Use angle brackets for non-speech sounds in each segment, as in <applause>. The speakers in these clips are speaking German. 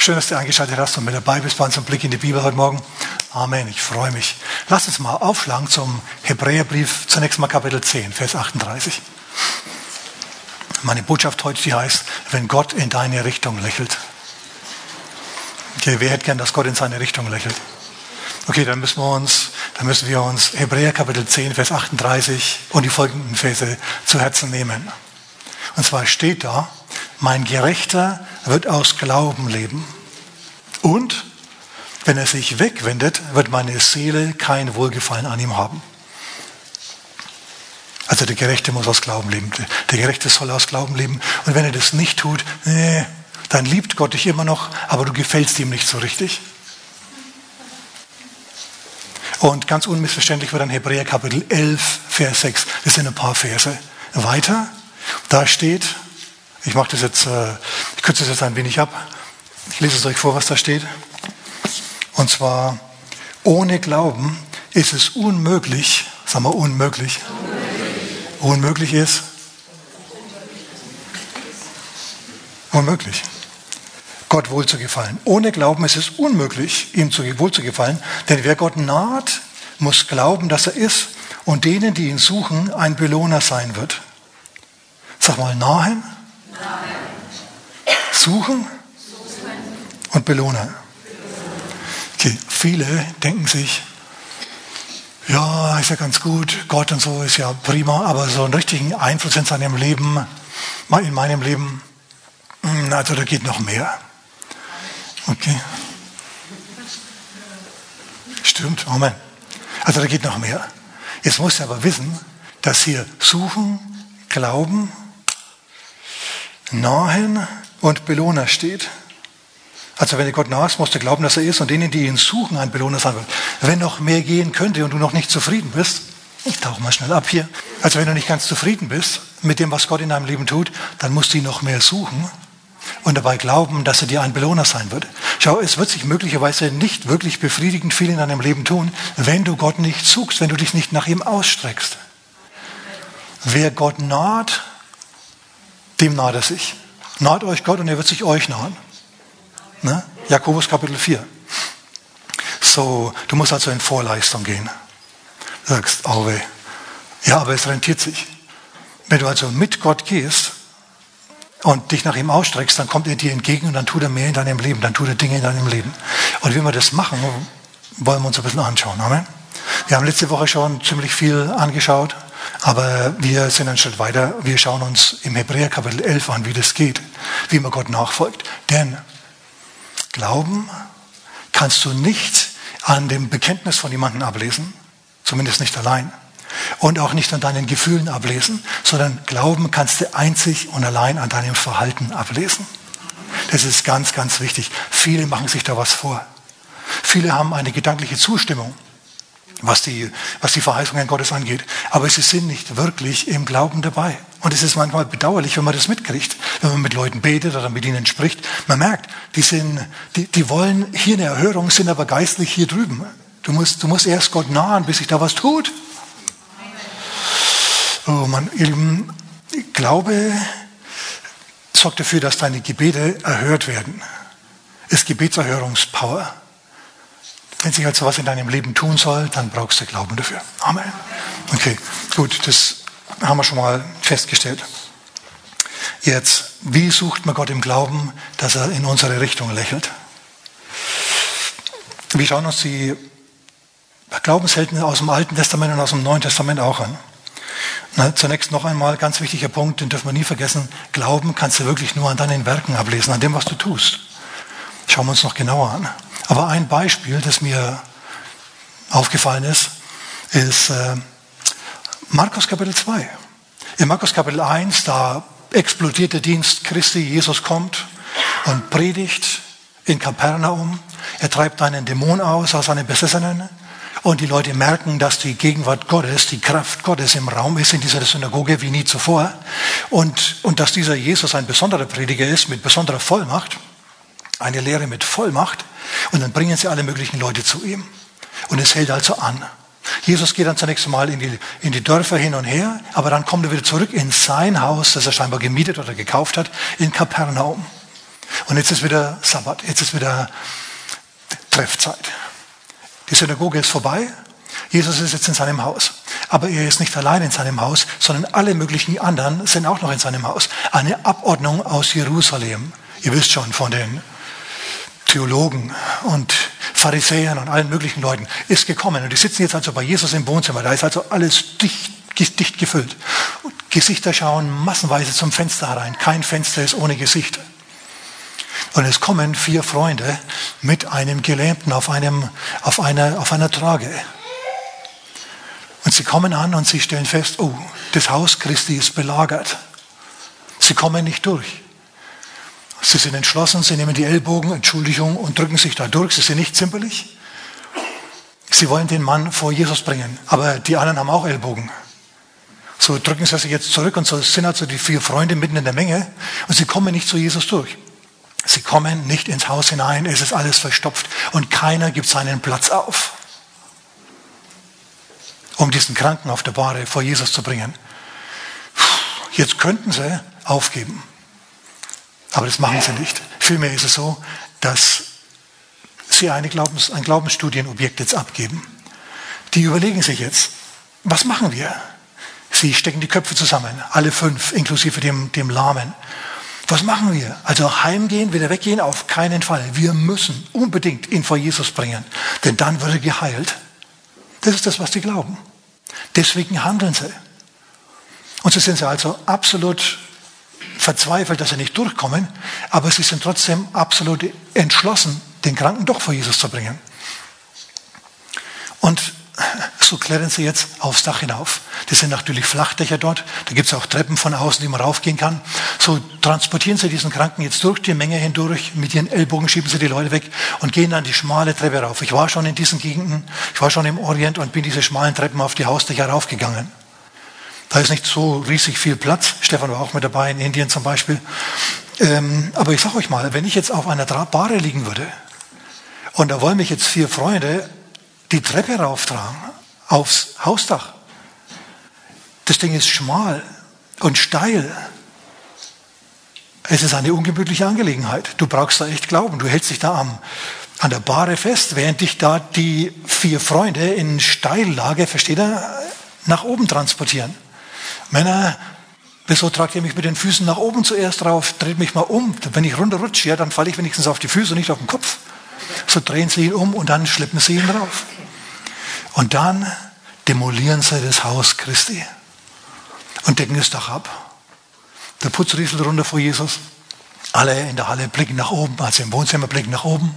Schön, dass du eingeschaltet hast und mit dabei bist bei unserem Blick in die Bibel heute Morgen. Amen, ich freue mich. Lass uns mal aufschlagen zum Hebräerbrief, zunächst mal Kapitel 10, Vers 38. Meine Botschaft heute, die heißt, wenn Gott in deine Richtung lächelt. Okay, wer hätte gern, dass Gott in seine Richtung lächelt? Okay, dann müssen wir uns, dann müssen wir uns Hebräer Kapitel 10, Vers 38 und die folgenden Verse zu Herzen nehmen. Und zwar steht da, mein Gerechter wird aus Glauben leben. Und wenn er sich wegwendet, wird meine Seele kein Wohlgefallen an ihm haben. Also der Gerechte muss aus Glauben leben. Der Gerechte soll aus Glauben leben. Und wenn er das nicht tut, nee, dann liebt Gott dich immer noch, aber du gefällst ihm nicht so richtig. Und ganz unmissverständlich wird dann Hebräer Kapitel 11, Vers 6. Das sind ein paar Verse. Weiter, da steht, ich mache das jetzt, äh, ich kürze das jetzt ein wenig ab. Ich lese es euch vor, was da steht. Und zwar, ohne Glauben ist es unmöglich, sagen wir unmöglich, unmöglich, ist, unmöglich, Gott wohl zu gefallen. Ohne Glauben ist es unmöglich, ihm wohl zu gefallen, denn wer Gott naht, muss glauben, dass er ist und denen, die ihn suchen, ein Belohner sein wird. Sag mal, nahen, suchen und belohnen. Okay, viele denken sich, ja, ist ja ganz gut, Gott und so ist ja prima, aber so einen richtigen Einfluss in seinem Leben, in meinem Leben, hm, also da geht noch mehr. Okay. Stimmt, Amen. Also da geht noch mehr. Jetzt musst du aber wissen, dass hier Suchen, Glauben, Nahen und Belohner steht. Also wenn du Gott nahest, musst du glauben, dass er ist und denen, die ihn suchen, ein Belohner sein wird. Wenn noch mehr gehen könnte und du noch nicht zufrieden bist, ich tauche mal schnell ab hier. Also wenn du nicht ganz zufrieden bist mit dem, was Gott in deinem Leben tut, dann musst du ihn noch mehr suchen und dabei glauben, dass er dir ein Belohner sein wird. Schau, es wird sich möglicherweise nicht wirklich befriedigend viel in deinem Leben tun, wenn du Gott nicht suchst, wenn du dich nicht nach ihm ausstreckst. Wer Gott naht, dem naht er sich. Naht euch Gott und er wird sich euch nahen. Ne? Jakobus Kapitel 4. So, du musst also in Vorleistung gehen. Du sagst, oh. Ja, aber es rentiert sich. Wenn du also mit Gott gehst und dich nach ihm ausstreckst, dann kommt er dir entgegen und dann tut er mehr in deinem Leben, dann tut er Dinge in deinem Leben. Und wie wir das machen, wollen wir uns ein bisschen anschauen. Amen. Wir haben letzte Woche schon ziemlich viel angeschaut, aber wir sind einen Schritt weiter. Wir schauen uns im Hebräer Kapitel 11 an, wie das geht, wie man Gott nachfolgt. Denn Glauben kannst du nicht an dem Bekenntnis von jemandem ablesen, zumindest nicht allein. Und auch nicht an deinen Gefühlen ablesen, sondern Glauben kannst du einzig und allein an deinem Verhalten ablesen. Das ist ganz, ganz wichtig. Viele machen sich da was vor. Viele haben eine gedankliche Zustimmung was die, was die Verheißungen Gottes angeht. Aber sie sind nicht wirklich im Glauben dabei. Und es ist manchmal bedauerlich, wenn man das mitkriegt, wenn man mit Leuten betet oder mit ihnen spricht. Man merkt, die, sind, die, die wollen hier eine Erhörung, sind aber geistlich hier drüben. Du musst, du musst erst Gott nahen, bis sich da was tut. Oh man, ihr Lieben, Glaube sorgt dafür, dass deine Gebete erhört werden. Ist Gebetserhörungspower. Wenn sich also was in deinem Leben tun soll, dann brauchst du Glauben dafür. Amen. Okay, gut, das haben wir schon mal festgestellt. Jetzt, wie sucht man Gott im Glauben, dass er in unsere Richtung lächelt? Wir schauen uns die Glaubenshelden aus dem Alten Testament und aus dem Neuen Testament auch an. Na, zunächst noch einmal, ganz wichtiger Punkt, den dürfen wir nie vergessen, Glauben kannst du wirklich nur an deinen Werken ablesen, an dem, was du tust. Schauen wir uns noch genauer an. Aber ein Beispiel, das mir aufgefallen ist, ist äh, Markus Kapitel 2. In Markus Kapitel 1, da explodiert der Dienst Christi, Jesus kommt und predigt in Kapernaum. Er treibt einen Dämon aus, aus einem Besessenen. Und die Leute merken, dass die Gegenwart Gottes, die Kraft Gottes im Raum ist in dieser Synagoge wie nie zuvor. Und, und dass dieser Jesus ein besonderer Prediger ist mit besonderer Vollmacht. Eine Lehre mit Vollmacht. Und dann bringen sie alle möglichen Leute zu ihm. Und es hält also an. Jesus geht dann zunächst einmal in die, in die Dörfer hin und her, aber dann kommt er wieder zurück in sein Haus, das er scheinbar gemietet oder gekauft hat, in Kapernaum. Und jetzt ist wieder Sabbat, jetzt ist wieder Treffzeit. Die Synagoge ist vorbei. Jesus ist jetzt in seinem Haus. Aber er ist nicht allein in seinem Haus, sondern alle möglichen anderen sind auch noch in seinem Haus. Eine Abordnung aus Jerusalem. Ihr wisst schon von den Theologen und Pharisäern und allen möglichen Leuten ist gekommen. Und die sitzen jetzt also bei Jesus im Wohnzimmer. Da ist also alles dicht, dicht gefüllt. Und Gesichter schauen massenweise zum Fenster herein. Kein Fenster ist ohne Gesicht. Und es kommen vier Freunde mit einem Gelähmten auf, einem, auf, einer, auf einer Trage. Und sie kommen an und sie stellen fest, oh, das Haus Christi ist belagert. Sie kommen nicht durch. Sie sind entschlossen, sie nehmen die Ellbogen, Entschuldigung, und drücken sich da durch. Sie sind nicht zimperlich. Sie wollen den Mann vor Jesus bringen, aber die anderen haben auch Ellbogen. So drücken sie sich jetzt zurück und so sind also die vier Freunde mitten in der Menge und sie kommen nicht zu Jesus durch. Sie kommen nicht ins Haus hinein, es ist alles verstopft und keiner gibt seinen Platz auf, um diesen Kranken auf der Bahre vor Jesus zu bringen. Jetzt könnten sie aufgeben, aber das machen sie nicht. Vielmehr ist es so, dass sie eine Glaubens, ein Glaubensstudienobjekt jetzt abgeben. Die überlegen sich jetzt, was machen wir? Sie stecken die Köpfe zusammen, alle fünf, inklusive dem, dem Lahmen. Was machen wir? Also heimgehen, wieder weggehen? Auf keinen Fall. Wir müssen unbedingt ihn vor Jesus bringen, denn dann wird er geheilt. Das ist das, was sie glauben. Deswegen handeln sie. Und so sind sie also absolut verzweifelt, dass sie nicht durchkommen, aber sie sind trotzdem absolut entschlossen, den Kranken doch vor Jesus zu bringen. Und so klettern sie jetzt aufs Dach hinauf. Das sind natürlich Flachdächer dort. Da gibt es auch Treppen von außen, die man raufgehen kann. So transportieren sie diesen Kranken jetzt durch die Menge hindurch. Mit ihren Ellbogen schieben sie die Leute weg und gehen dann die schmale Treppe rauf. Ich war schon in diesen Gegenden, ich war schon im Orient und bin diese schmalen Treppen auf die Hausdächer raufgegangen. Da ist nicht so riesig viel Platz. Stefan war auch mit dabei, in Indien zum Beispiel. Ähm, aber ich sage euch mal, wenn ich jetzt auf einer Bahre liegen würde und da wollen mich jetzt vier Freunde die Treppe rauftragen, aufs Hausdach. Das Ding ist schmal und steil. Es ist eine ungemütliche Angelegenheit. Du brauchst da echt Glauben. Du hältst dich da am, an der Bahre fest, während dich da die vier Freunde in Steillage, versteht er, nach oben transportieren. Männer, wieso tragt ihr mich mit den Füßen nach oben zuerst drauf? Dreht mich mal um. Wenn ich runterrutsche, ja, dann falle ich wenigstens auf die Füße nicht auf den Kopf. So drehen sie ihn um und dann schleppen sie ihn drauf. Und dann demolieren sie das Haus Christi und decken es Dach ab. Der Putz rieselt runter vor Jesus. Alle in der Halle blicken nach oben, also im Wohnzimmer blicken nach oben.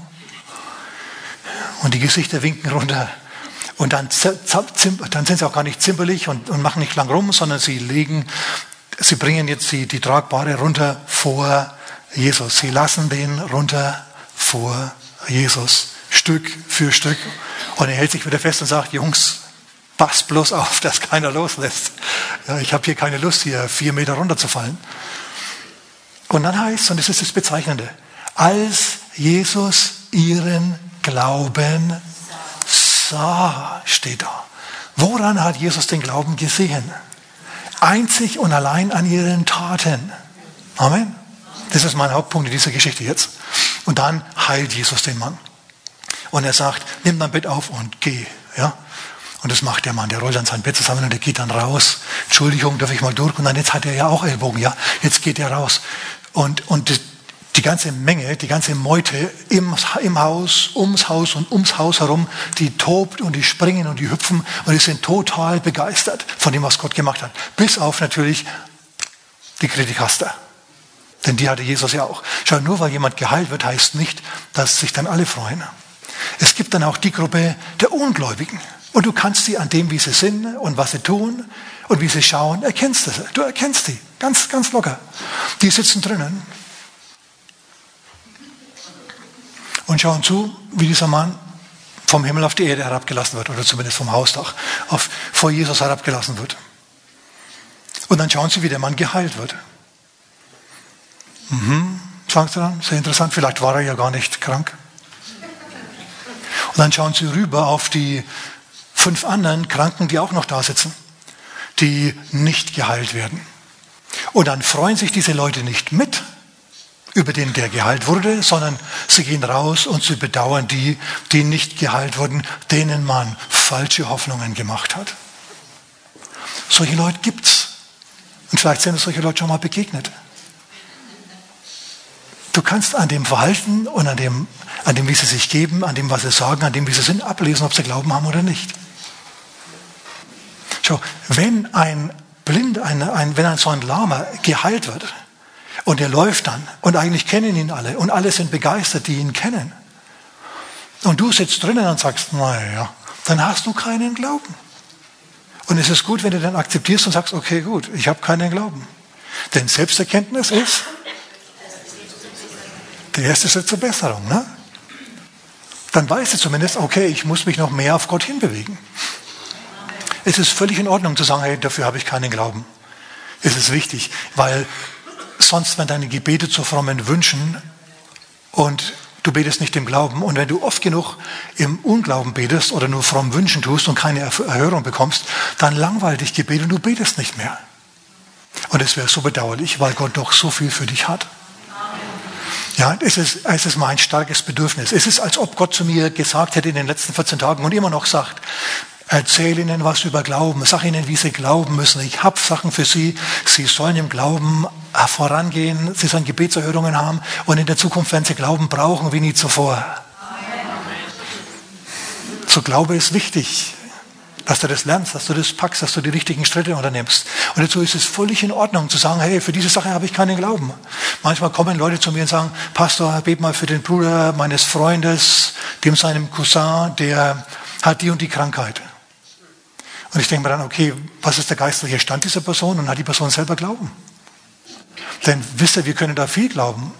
Und die Gesichter winken runter. Und dann, dann sind sie auch gar nicht zimperlich und, und, machen nicht lang rum, sondern sie legen, sie bringen jetzt die, die Tragbare runter vor Jesus. Sie lassen den runter vor Jesus. Stück für Stück. Und er hält sich wieder fest und sagt, Jungs, passt bloß auf, dass keiner loslässt. Ja, ich habe hier keine Lust, hier vier Meter runterzufallen. Und dann heißt, und das ist das Bezeichnende, als Jesus ihren Glauben sah, steht da. Woran hat Jesus den Glauben gesehen? Einzig und allein an ihren Taten. Amen. Das ist mein Hauptpunkt in dieser Geschichte jetzt. Und dann heilt Jesus den Mann. Und er sagt, nimm dein Bett auf und geh. Ja? Und das macht der Mann. Der rollt dann sein Bett zusammen und er geht dann raus. Entschuldigung, darf ich mal durch? Und dann jetzt hat er ja auch Ellbogen. Ja, jetzt geht er raus. Und, und die ganze Menge, die ganze Meute im, im Haus, ums Haus und ums Haus herum, die tobt und die springen und die hüpfen und die sind total begeistert von dem, was Gott gemacht hat. Bis auf natürlich die Kritikaster. Denn die hatte Jesus ja auch. Schau, nur weil jemand geheilt wird, heißt nicht, dass sich dann alle freuen. Es gibt dann auch die Gruppe der Ungläubigen. Und du kannst sie an dem, wie sie sind und was sie tun und wie sie schauen, erkennst du sie. Du erkennst die. Ganz, ganz locker. Die sitzen drinnen und schauen zu, wie dieser Mann vom Himmel auf die Erde herabgelassen wird oder zumindest vom Hausdach auf, vor Jesus herabgelassen wird. Und dann schauen sie, wie der Mann geheilt wird. Mhm, sagt er dann, sehr interessant, vielleicht war er ja gar nicht krank. Und dann schauen sie rüber auf die fünf anderen Kranken, die auch noch da sitzen, die nicht geheilt werden. Und dann freuen sich diese Leute nicht mit, über den, der geheilt wurde, sondern sie gehen raus und sie bedauern die, die nicht geheilt wurden, denen man falsche Hoffnungen gemacht hat. Solche Leute gibt's. Und vielleicht sind es solche Leute schon mal begegnet. Du kannst an dem Verhalten und an dem, an dem, wie sie sich geben, an dem, was sie sagen, an dem, wie sie sind, ablesen, ob sie Glauben haben oder nicht. Schau, wenn ein Blind, ein, ein, wenn ein so ein Lama geheilt wird und er läuft dann und eigentlich kennen ihn alle und alle sind begeistert, die ihn kennen. Und du sitzt drinnen und sagst, naja, dann hast du keinen Glauben. Und es ist gut, wenn du dann akzeptierst und sagst, okay, gut, ich habe keinen Glauben. Denn Selbsterkenntnis ist der erste Schritt zur Besserung. Ne? Dann weißt du zumindest, okay, ich muss mich noch mehr auf Gott hinbewegen. Es ist völlig in Ordnung zu sagen, hey, dafür habe ich keinen Glauben. Es ist wichtig, weil sonst werden deine Gebete zu frommen Wünschen und du betest nicht im Glauben. Und wenn du oft genug im Unglauben betest oder nur fromm Wünschen tust und keine Erhörung bekommst, dann langweilt dich Gebet und du betest nicht mehr. Und es wäre so bedauerlich, weil Gott doch so viel für dich hat. Ja, es ist, es ist mein starkes Bedürfnis. Es ist, als ob Gott zu mir gesagt hätte in den letzten 14 Tagen und immer noch sagt, Erzähl ihnen was über Glauben. Sag ihnen, wie sie glauben müssen. Ich habe Sachen für sie. Sie sollen im Glauben vorangehen. Sie sollen Gebetserhörungen haben. Und in der Zukunft werden sie Glauben brauchen wie nie zuvor. So Glaube ist wichtig. Dass du das lernst, dass du das packst, dass du die richtigen Schritte unternimmst. Und dazu ist es völlig in Ordnung zu sagen, hey, für diese Sache habe ich keinen Glauben. Manchmal kommen Leute zu mir und sagen, Pastor, bet mal für den Bruder meines Freundes, dem seinem Cousin, der hat die und die Krankheit. Und ich denke mir dann, okay, was ist der geistliche Stand dieser Person und hat die Person selber Glauben? Denn wisst ihr, wir können da viel glauben.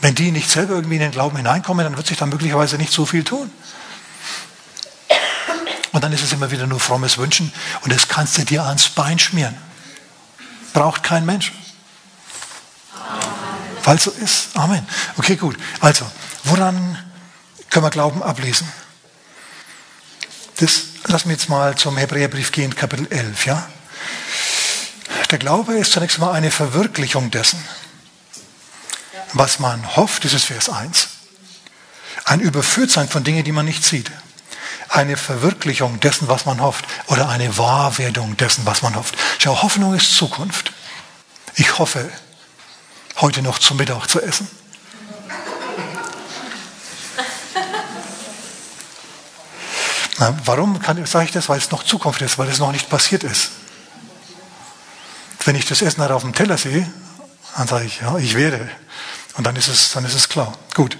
Wenn die nicht selber irgendwie in den Glauben hineinkommen, dann wird sich da möglicherweise nicht so viel tun. Und dann ist es immer wieder nur frommes Wünschen und das kannst du dir ans Bein schmieren. Braucht kein Mensch. Es so ist. Amen. Okay, gut. Also, woran können wir Glauben ablesen? Das Lass mich jetzt mal zum Hebräerbrief gehen, Kapitel 11. Ja? Der Glaube ist zunächst mal eine Verwirklichung dessen, was man hofft, das ist Vers 1. Ein Überführtsein von Dingen, die man nicht sieht. Eine Verwirklichung dessen, was man hofft. Oder eine Wahrwerdung dessen, was man hofft. Schau, Hoffnung ist Zukunft. Ich hoffe, heute noch zum Mittag zu essen. Na, warum sage ich das? Weil es noch Zukunft ist, weil es noch nicht passiert ist. Wenn ich das Essen halt auf dem Teller sehe, dann sage ich, ja, ich werde. Und dann ist es, dann ist es klar. Gut.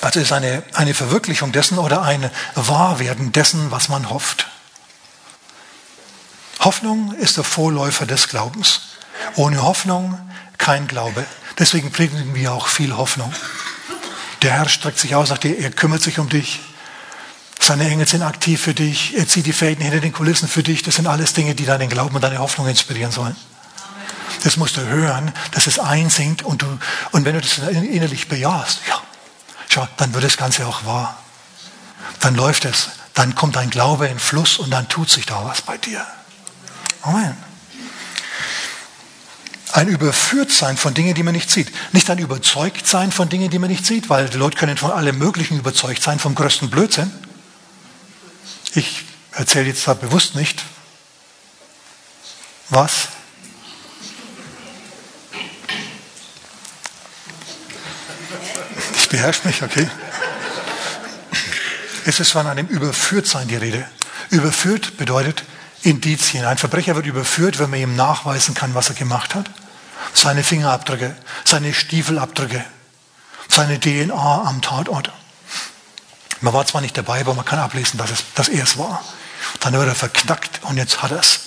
Also ist eine, eine Verwirklichung dessen oder ein Wahrwerden dessen, was man hofft. Hoffnung ist der Vorläufer des Glaubens. Ohne Hoffnung kein Glaube. Deswegen predigen wir auch viel Hoffnung. Der Herr streckt sich aus, sagt, er kümmert sich um dich. Seine Engel sind aktiv für dich. Er zieht die Fäden hinter den Kulissen für dich. Das sind alles Dinge, die deinen Glauben und deine Hoffnung inspirieren sollen. Das musst du hören, dass es einsinkt und, du, und wenn du das innerlich bejahst, ja, schau, dann wird das Ganze auch wahr. Dann läuft es. Dann kommt dein Glaube in Fluss und dann tut sich da was bei dir. Amen. Ein Überführtsein von Dingen, die man nicht sieht. Nicht ein Überzeugtsein von Dingen, die man nicht sieht, weil die Leute können von allem Möglichen überzeugt sein, vom größten Blödsinn. Ich erzähle jetzt zwar bewusst nicht, was. Ich beherrsche mich, okay. Es ist von einem Überführtsein die Rede. Überführt bedeutet Indizien. Ein Verbrecher wird überführt, wenn man ihm nachweisen kann, was er gemacht hat. Seine Fingerabdrücke, seine Stiefelabdrücke, seine DNA am Tatort. Man war zwar nicht dabei, aber man kann ablesen, dass, es, dass er es war. Dann wird er verknackt und jetzt hat er es.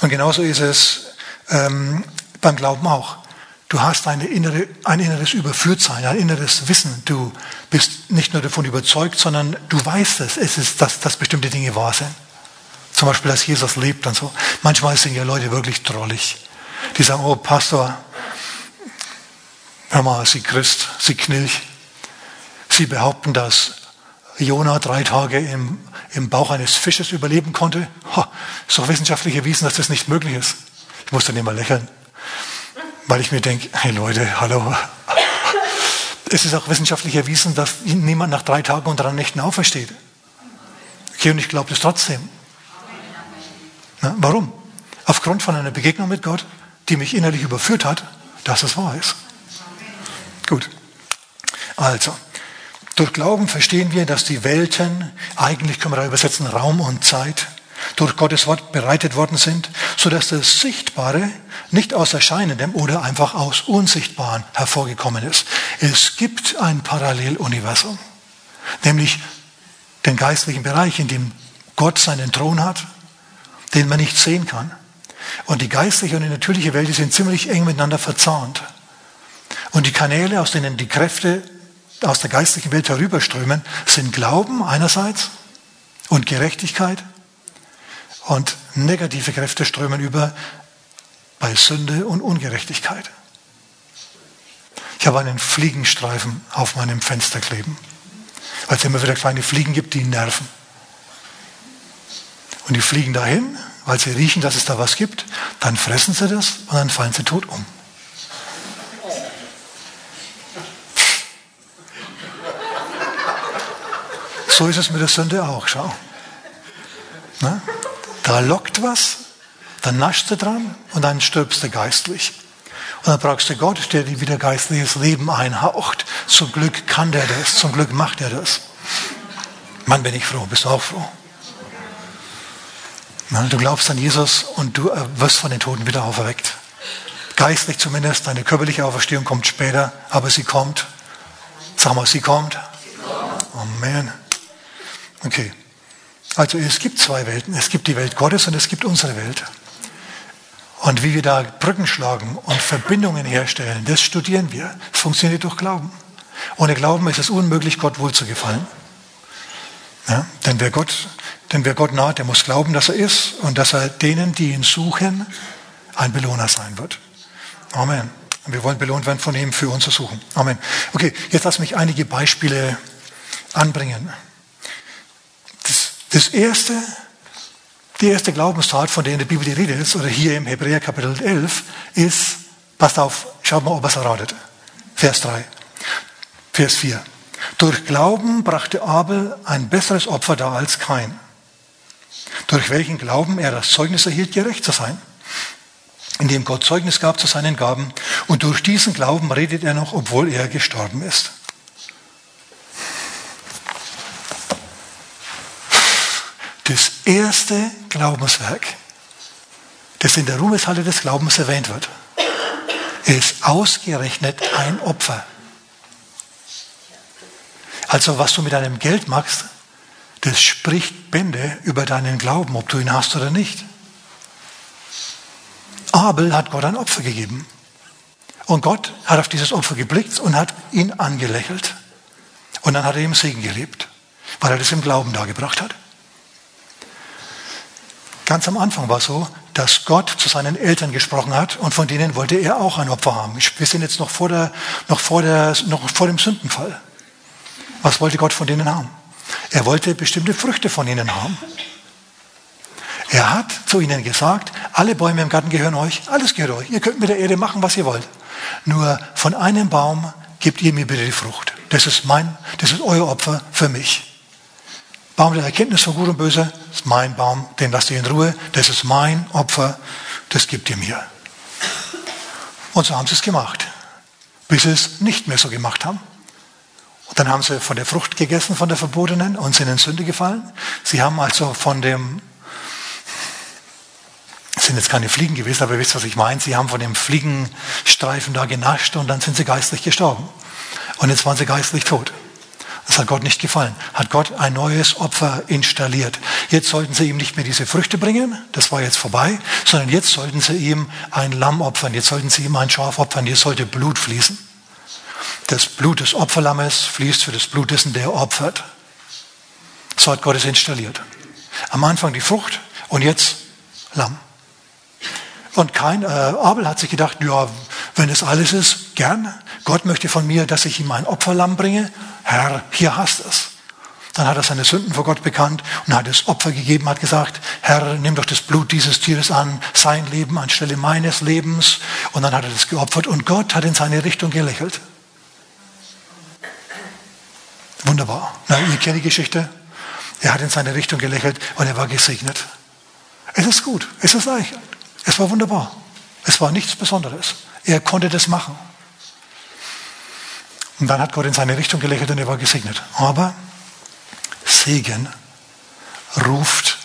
Und genauso ist es ähm, beim Glauben auch. Du hast eine innere, ein inneres Überführtsein, ein inneres Wissen. Du bist nicht nur davon überzeugt, sondern du weißt es. Es ist, dass, dass bestimmte Dinge wahr sind. Zum Beispiel, dass Jesus lebt und so. Manchmal sind ja Leute wirklich drollig. Die sagen, oh Pastor, hör mal, Sie Christ, Sie Knilch. Sie behaupten, dass Jona drei Tage im, im Bauch eines Fisches überleben konnte. Ha, ist wissenschaftlich erwiesen, dass das nicht möglich ist. Ich muss dann immer lächeln. Weil ich mir denke, hey Leute, hallo. Es ist auch wissenschaftlich erwiesen, dass niemand nach drei Tagen und drei Nächten aufersteht. Okay, und ich glaube das trotzdem. Na, warum? Aufgrund von einer Begegnung mit Gott, die mich innerlich überführt hat, dass es wahr ist. Gut. Also, durch Glauben verstehen wir, dass die Welten, eigentlich können wir da übersetzen Raum und Zeit, durch Gottes Wort bereitet worden sind, sodass das Sichtbare nicht aus Erscheinendem oder einfach aus Unsichtbaren hervorgekommen ist. Es gibt ein Paralleluniversum, nämlich den geistlichen Bereich, in dem Gott seinen Thron hat, den man nicht sehen kann. Und die geistliche und die natürliche Welt die sind ziemlich eng miteinander verzahnt. Und die Kanäle, aus denen die Kräfte aus der geistlichen Welt herüberströmen, sind Glauben einerseits und Gerechtigkeit und negative Kräfte strömen über bei Sünde und Ungerechtigkeit. Ich habe einen Fliegenstreifen auf meinem Fenster kleben, weil es immer wieder kleine Fliegen gibt, die nerven. Und die fliegen dahin, weil sie riechen, dass es da was gibt, dann fressen sie das und dann fallen sie tot um. So ist es mit der Sünde auch, schau. Na? Da lockt was, dann naschst du dran und dann stirbst du geistlich. Und dann brauchst du Gott, der dir wieder geistliches Leben einhaucht. Zum Glück kann der das, zum Glück macht er das. Mann, bin ich froh, bist du auch froh? Du glaubst an Jesus und du wirst von den Toten wieder auferweckt. Geistlich zumindest, deine körperliche Auferstehung kommt später, aber sie kommt. Sag mal, sie kommt. Amen. Okay. Also es gibt zwei Welten. Es gibt die Welt Gottes und es gibt unsere Welt. Und wie wir da Brücken schlagen und Verbindungen herstellen, das studieren wir. Es funktioniert durch Glauben. Ohne Glauben ist es unmöglich, Gott wohl zu gefallen. Ja? Denn, wer Gott, denn wer Gott naht, der muss glauben, dass er ist und dass er denen, die ihn suchen, ein Belohner sein wird. Amen. Und wir wollen belohnt werden von ihm für unser Suchen. Amen. Okay, jetzt lass mich einige Beispiele anbringen. Das erste, die erste Glaubenstat, von der in der Bibel die Rede ist, oder hier im Hebräer Kapitel 11, ist, passt auf, schaut mal, ob es erratet. Vers 3. Vers 4. Durch Glauben brachte Abel ein besseres Opfer dar als kein. Durch welchen Glauben er das Zeugnis erhielt, gerecht zu sein. Indem Gott Zeugnis gab zu seinen Gaben. Und durch diesen Glauben redet er noch, obwohl er gestorben ist. Das erste Glaubenswerk, das in der Ruhmeshalle des Glaubens erwähnt wird, ist ausgerechnet ein Opfer. Also was du mit deinem Geld machst, das spricht Bände über deinen Glauben, ob du ihn hast oder nicht. Abel hat Gott ein Opfer gegeben. Und Gott hat auf dieses Opfer geblickt und hat ihn angelächelt. Und dann hat er ihm Segen gelebt, weil er das im Glauben dargebracht hat. Ganz am Anfang war es so, dass Gott zu seinen Eltern gesprochen hat und von denen wollte er auch ein Opfer haben. Wir sind jetzt noch vor, der, noch vor, der, noch vor dem Sündenfall. Was wollte Gott von denen haben? Er wollte bestimmte Früchte von ihnen haben. Er hat zu ihnen gesagt, alle Bäume im Garten gehören euch, alles gehört euch. Ihr könnt mit der Erde machen, was ihr wollt. Nur von einem Baum gebt ihr mir bitte die Frucht. Das ist mein, das ist euer Opfer für mich. Baum der Erkenntnis von Gut und Böse ist mein Baum, den lasst ihr in Ruhe. Das ist mein Opfer, das gibt ihr mir. Und so haben sie es gemacht, bis sie es nicht mehr so gemacht haben. Und dann haben sie von der Frucht gegessen, von der verbotenen, und sind in Sünde gefallen. Sie haben also von dem, sind jetzt keine Fliegen gewesen, aber ihr wisst, was ich meine. Sie haben von dem Fliegenstreifen da genascht und dann sind sie geistlich gestorben. Und jetzt waren sie geistlich tot. Das hat Gott nicht gefallen. Hat Gott ein neues Opfer installiert. Jetzt sollten sie ihm nicht mehr diese Früchte bringen, das war jetzt vorbei, sondern jetzt sollten sie ihm ein Lamm opfern, jetzt sollten sie ihm ein Schaf opfern, jetzt sollte Blut fließen. Das Blut des Opferlammes fließt für das Blut dessen, der opfert. So hat Gott es installiert. Am Anfang die Frucht und jetzt Lamm. Und kein, äh, Abel hat sich gedacht, ja, wenn es alles ist, gern. Gott möchte von mir, dass ich ihm ein Opferlamm bringe. Herr, hier hast es. Dann hat er seine Sünden vor Gott bekannt und hat das Opfer gegeben, hat gesagt, Herr, nimm doch das Blut dieses Tieres an, sein Leben anstelle meines Lebens. Und dann hat er das geopfert und Gott hat in seine Richtung gelächelt. Wunderbar. Na, ihr kennt die Geschichte. Er hat in seine Richtung gelächelt und er war gesegnet. Es ist gut, es ist leicht, es war wunderbar. Es war nichts Besonderes. Er konnte das machen. Und dann hat Gott in seine Richtung gelächelt und er war gesegnet. Aber Segen ruft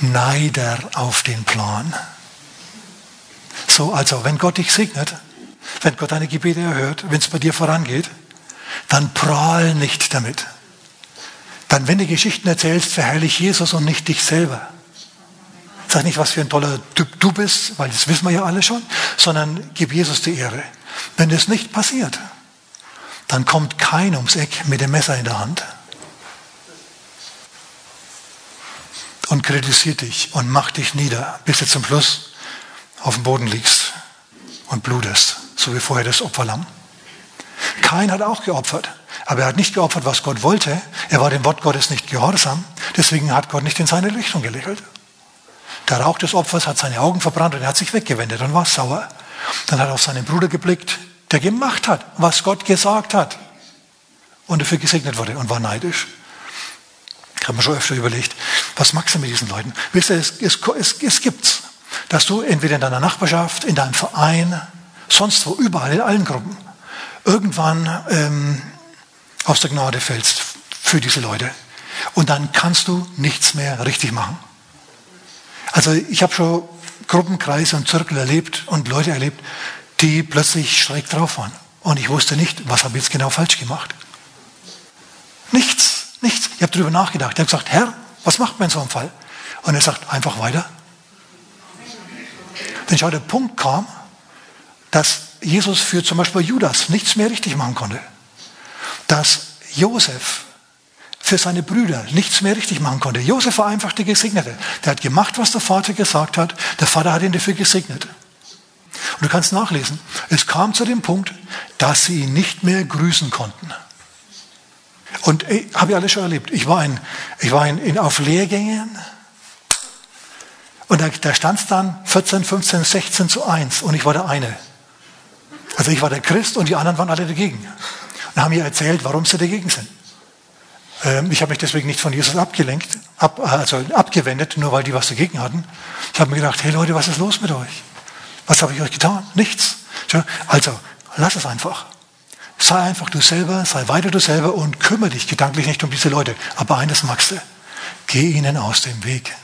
Neider auf den Plan. So, also, wenn Gott dich segnet, wenn Gott deine Gebete erhört, wenn es bei dir vorangeht, dann prahl nicht damit. Dann, wenn du Geschichten erzählst, verherrlich Jesus und nicht dich selber. Sag nicht, was für ein toller Typ du bist, weil das wissen wir ja alle schon, sondern gib Jesus die Ehre. Wenn das nicht passiert, dann kommt kein ums Eck mit dem Messer in der Hand und kritisiert dich und macht dich nieder, bis du zum Schluss auf dem Boden liegst und blutest, so wie vorher das Opferlamm. Kain hat auch geopfert, aber er hat nicht geopfert, was Gott wollte. Er war dem Wort Gottes nicht gehorsam, deswegen hat Gott nicht in seine Richtung gelächelt. Der Rauch des Opfers hat seine Augen verbrannt und er hat sich weggewendet und war sauer. Dann hat er auf seinen Bruder geblickt, der gemacht hat, was Gott gesagt hat und dafür gesegnet wurde und war neidisch. Ich habe mir schon öfter überlegt, was magst du mit diesen Leuten? Wisst ihr, es, es, es, es gibt's, dass du entweder in deiner Nachbarschaft, in deinem Verein, sonst wo, überall, in allen Gruppen, irgendwann ähm, aus der Gnade fällst für diese Leute. Und dann kannst du nichts mehr richtig machen. Also ich habe schon Gruppenkreise und Zirkel erlebt und Leute erlebt, die plötzlich schräg drauf waren. Und ich wusste nicht, was habe ich jetzt genau falsch gemacht. Nichts, nichts. Ich habe darüber nachgedacht. Ich habe gesagt, Herr, was macht man in so einem Fall? Und er sagt, einfach weiter. Denn schau, der Punkt kam, dass Jesus für zum Beispiel Judas nichts mehr richtig machen konnte. Dass Josef für seine Brüder nichts mehr richtig machen konnte. Josef war einfach der Gesegnete. Der hat gemacht, was der Vater gesagt hat. Der Vater hat ihn dafür gesegnet. Und du kannst nachlesen. Es kam zu dem Punkt, dass sie ihn nicht mehr grüßen konnten. Und habe ich alles schon erlebt. Ich war, in, ich war in, in, auf Lehrgängen und da, da stand es dann 14, 15, 16 zu 1 und ich war der eine. Also ich war der Christ und die anderen waren alle dagegen. Und haben mir erzählt, warum sie dagegen sind. Ähm, ich habe mich deswegen nicht von Jesus abgelenkt, ab, also abgewendet, nur weil die was dagegen hatten. Ich habe mir gedacht, hey Leute, was ist los mit euch? Was habe ich euch getan? Nichts. Also, lass es einfach. Sei einfach du selber, sei weiter du selber und kümmere dich gedanklich nicht um diese Leute. Aber eines magst du, geh ihnen aus dem Weg.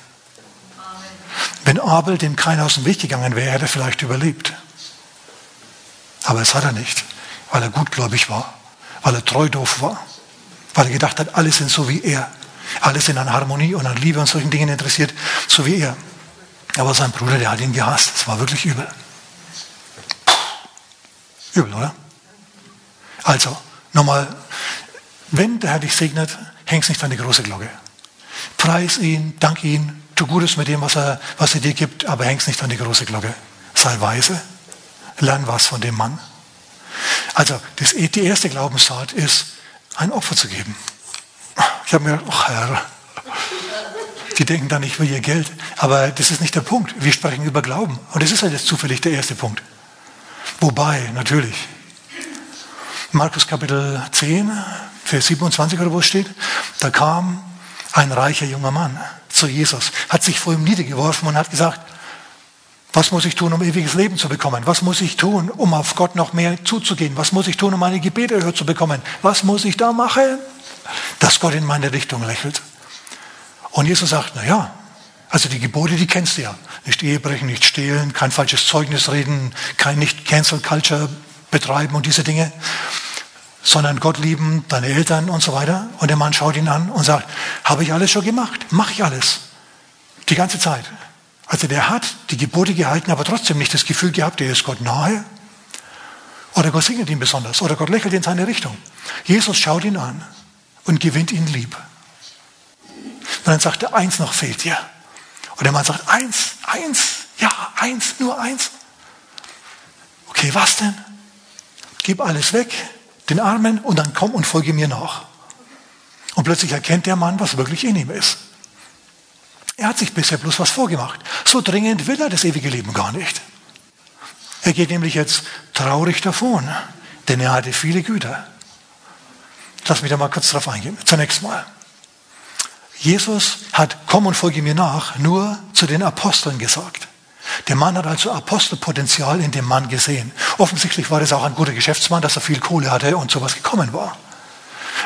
Wenn Abel dem keiner aus dem Weg gegangen wäre, hätte er vielleicht überlebt. Aber es hat er nicht, weil er gutgläubig war, weil er treu doof war, weil er gedacht hat, alle sind so wie er. Alle sind an Harmonie und an Liebe und solchen Dingen interessiert, so wie er. Aber sein Bruder, der hat ihn gehasst. Das war wirklich übel. Übel, oder? Also, nochmal, wenn der Herr dich segnet, hängst nicht an die große Glocke. Preis ihn, dank ihn, tu Gutes mit dem, was er, was er dir gibt, aber hängst nicht an die große Glocke. Sei weise, lern was von dem Mann. Also, das, die erste Glaubenstat ist, ein Opfer zu geben. Ich habe mir gedacht, oh Herr, die denken da nicht über ihr Geld. Aber das ist nicht der Punkt. Wir sprechen über Glauben. Und das ist halt jetzt zufällig der erste Punkt. Wobei, natürlich, Markus Kapitel 10, Vers 27 oder wo es steht, da kam ein reicher junger Mann zu Jesus, hat sich vor ihm niedergeworfen und hat gesagt, was muss ich tun, um ewiges Leben zu bekommen? Was muss ich tun, um auf Gott noch mehr zuzugehen? Was muss ich tun, um meine Gebete erhört zu bekommen? Was muss ich da machen, dass Gott in meine Richtung lächelt? Und Jesus sagt, na ja, also die Gebote, die kennst du ja. Nicht Ehebrechen, nicht stehlen, kein falsches Zeugnis reden, kein nicht Cancel Culture betreiben und diese Dinge, sondern Gott lieben, deine Eltern und so weiter. Und der Mann schaut ihn an und sagt, habe ich alles schon gemacht? Mache ich alles. Die ganze Zeit. Also der hat die Gebote gehalten, aber trotzdem nicht das Gefühl gehabt, er ist Gott nahe. Oder Gott segnet ihn besonders. Oder Gott lächelt in seine Richtung. Jesus schaut ihn an und gewinnt ihn lieb. Und dann sagt er, eins noch fehlt dir. Und der Mann sagt, eins, eins, ja, eins, nur eins. Okay, was denn? Gib alles weg, den Armen, und dann komm und folge mir nach. Und plötzlich erkennt der Mann, was wirklich in ihm ist. Er hat sich bisher bloß was vorgemacht. So dringend will er das ewige Leben gar nicht. Er geht nämlich jetzt traurig davon, denn er hatte viele Güter. Lass mich da mal kurz drauf eingehen. Zunächst mal. Jesus hat, komm und folge mir nach, nur zu den Aposteln gesagt. Der Mann hat also Apostelpotenzial in dem Mann gesehen. Offensichtlich war das auch ein guter Geschäftsmann, dass er viel Kohle hatte und sowas gekommen war.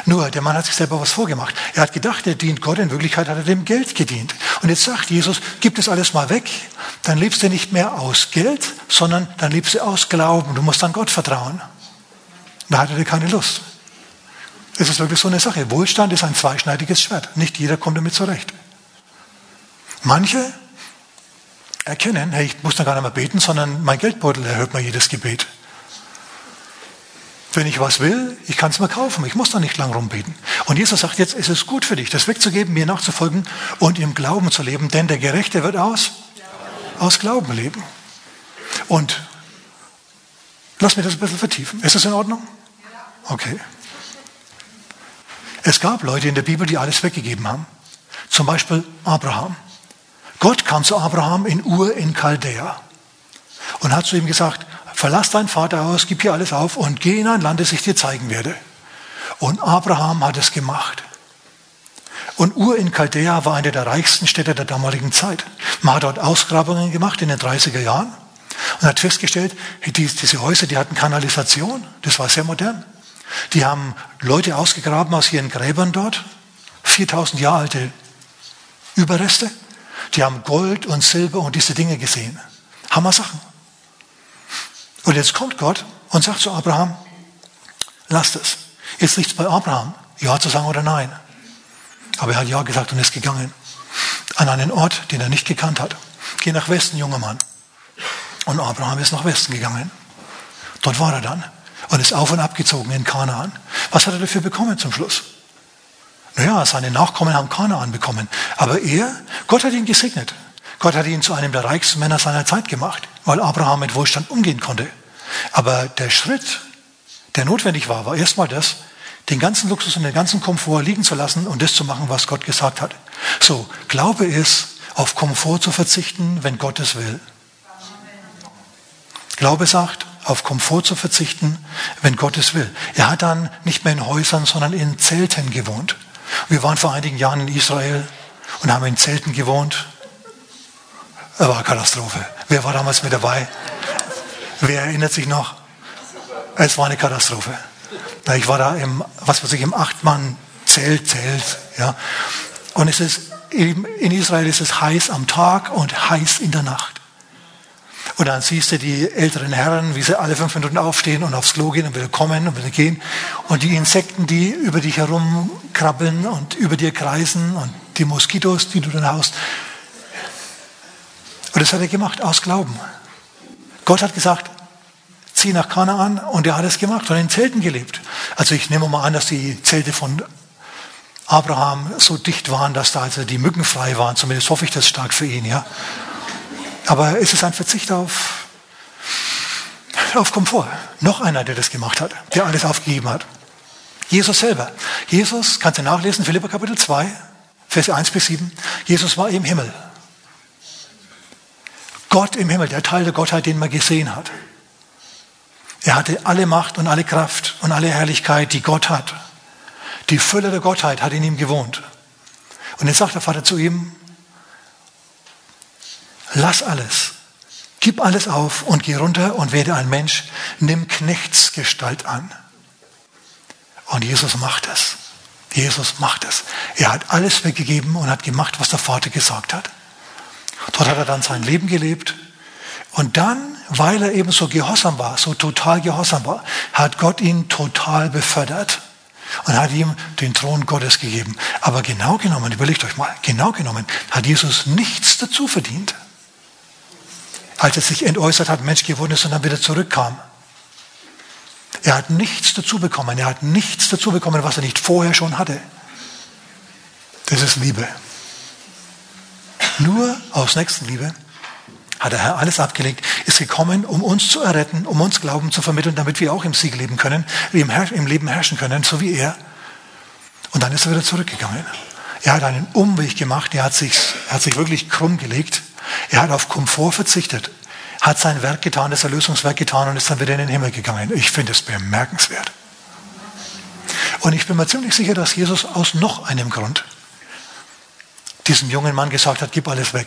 Nur, der Mann hat sich selber was vorgemacht. Er hat gedacht, er dient Gott, in Wirklichkeit hat er dem Geld gedient. Und jetzt sagt Jesus, gib das alles mal weg, dann lebst du nicht mehr aus Geld, sondern dann lebst du aus Glauben. Du musst an Gott vertrauen. Da hatte er keine Lust. Es ist wirklich so eine Sache. Wohlstand ist ein zweischneidiges Schwert. Nicht jeder kommt damit zurecht. Manche erkennen, hey, ich muss dann gar nicht mehr beten, sondern mein Geldbeutel erhöht mir jedes Gebet. Wenn ich was will, ich kann es mir kaufen. Ich muss da nicht lang rumbeten. Und Jesus sagt jetzt, es ist gut für dich, das wegzugeben, mir nachzufolgen und im Glauben zu leben, denn der Gerechte wird aus, aus Glauben leben. Und lass mich das ein bisschen vertiefen. Ist das in Ordnung? Okay. Es gab Leute in der Bibel, die alles weggegeben haben. Zum Beispiel Abraham. Gott kam zu Abraham in Ur in Chaldea und hat zu ihm gesagt, verlass deinen Vater aus, gib hier alles auf und geh in ein Land, das ich dir zeigen werde. Und Abraham hat es gemacht. Und Ur in Chaldea war eine der reichsten Städte der damaligen Zeit. Man hat dort Ausgrabungen gemacht in den 30er Jahren und hat festgestellt, diese Häuser, die hatten Kanalisation. Das war sehr modern. Die haben Leute ausgegraben aus ihren Gräbern dort. 4000 Jahre alte Überreste. Die haben Gold und Silber und diese Dinge gesehen. Hammer Sachen. Und jetzt kommt Gott und sagt zu Abraham, lasst es. Jetzt liegt es bei Abraham, Ja zu sagen oder Nein. Aber er hat Ja gesagt und ist gegangen. An einen Ort, den er nicht gekannt hat. Geh nach Westen, junger Mann. Und Abraham ist nach Westen gegangen. Dort war er dann und ist auf und abgezogen in Kanaan. Was hat er dafür bekommen zum Schluss? Naja, seine Nachkommen haben Kanaan bekommen. Aber er, Gott hat ihn gesegnet. Gott hat ihn zu einem der reichsten Männer seiner Zeit gemacht, weil Abraham mit Wohlstand umgehen konnte. Aber der Schritt, der notwendig war, war erstmal das, den ganzen Luxus und den ganzen Komfort liegen zu lassen und das zu machen, was Gott gesagt hat. So, Glaube ist, auf Komfort zu verzichten, wenn Gott es will. Glaube sagt, auf Komfort zu verzichten, wenn Gott es will. Er hat dann nicht mehr in Häusern, sondern in Zelten gewohnt. Wir waren vor einigen Jahren in Israel und haben in Zelten gewohnt. Das war eine Katastrophe. Wer war damals mit dabei? Wer erinnert sich noch? Es war eine Katastrophe. Ich war da im, was weiß ich, im Achtmann-Zelt, Zelt, ja. Und es ist, in Israel ist es heiß am Tag und heiß in der Nacht. Und dann siehst du die älteren Herren, wie sie alle fünf Minuten aufstehen und aufs Klo gehen und wieder kommen und wieder gehen. Und die Insekten, die über dich herumkrabbeln und über dir kreisen und die Moskitos, die du dann haust. Und das hat er gemacht aus Glauben. Gott hat gesagt, zieh nach Kanaan und er hat es gemacht und in Zelten gelebt. Also ich nehme mal an, dass die Zelte von Abraham so dicht waren, dass da also die Mücken frei waren. Zumindest hoffe ich das stark für ihn, ja. Aber es ist ein Verzicht auf, auf Komfort. Noch einer, der das gemacht hat, der alles aufgegeben hat. Jesus selber. Jesus, kannst du nachlesen, Philippa Kapitel 2, Vers 1 bis 7. Jesus war im Himmel. Gott im Himmel, der Teil der Gottheit, den man gesehen hat. Er hatte alle Macht und alle Kraft und alle Herrlichkeit, die Gott hat. Die Fülle der Gottheit hat in ihm gewohnt. Und jetzt sagt der Vater zu ihm, lass alles, gib alles auf und geh runter und werde ein Mensch, nimm Knechtsgestalt an. Und Jesus macht es. Jesus macht es. Er hat alles weggegeben und hat gemacht, was der Vater gesagt hat. Dort hat er dann sein Leben gelebt. Und dann, weil er eben so gehorsam war, so total gehorsam war, hat Gott ihn total befördert und hat ihm den Thron Gottes gegeben. Aber genau genommen, überlegt euch mal, genau genommen hat Jesus nichts dazu verdient. Als er sich entäußert hat, Mensch geworden ist und dann wieder zurückkam. Er hat nichts dazu bekommen. Er hat nichts dazu bekommen, was er nicht vorher schon hatte. Das ist Liebe. Nur aus Nächstenliebe hat der Herr alles abgelegt, ist gekommen, um uns zu erretten, um uns Glauben zu vermitteln, damit wir auch im Sieg leben können, im, im Leben herrschen können, so wie er. Und dann ist er wieder zurückgegangen. Er hat einen Umweg gemacht, er hat sich, er hat sich wirklich krumm gelegt. Er hat auf Komfort verzichtet, hat sein Werk getan, das Erlösungswerk getan und ist dann wieder in den Himmel gegangen. Ich finde es bemerkenswert. Und ich bin mir ziemlich sicher, dass Jesus aus noch einem Grund diesem jungen Mann gesagt hat, gib alles weg.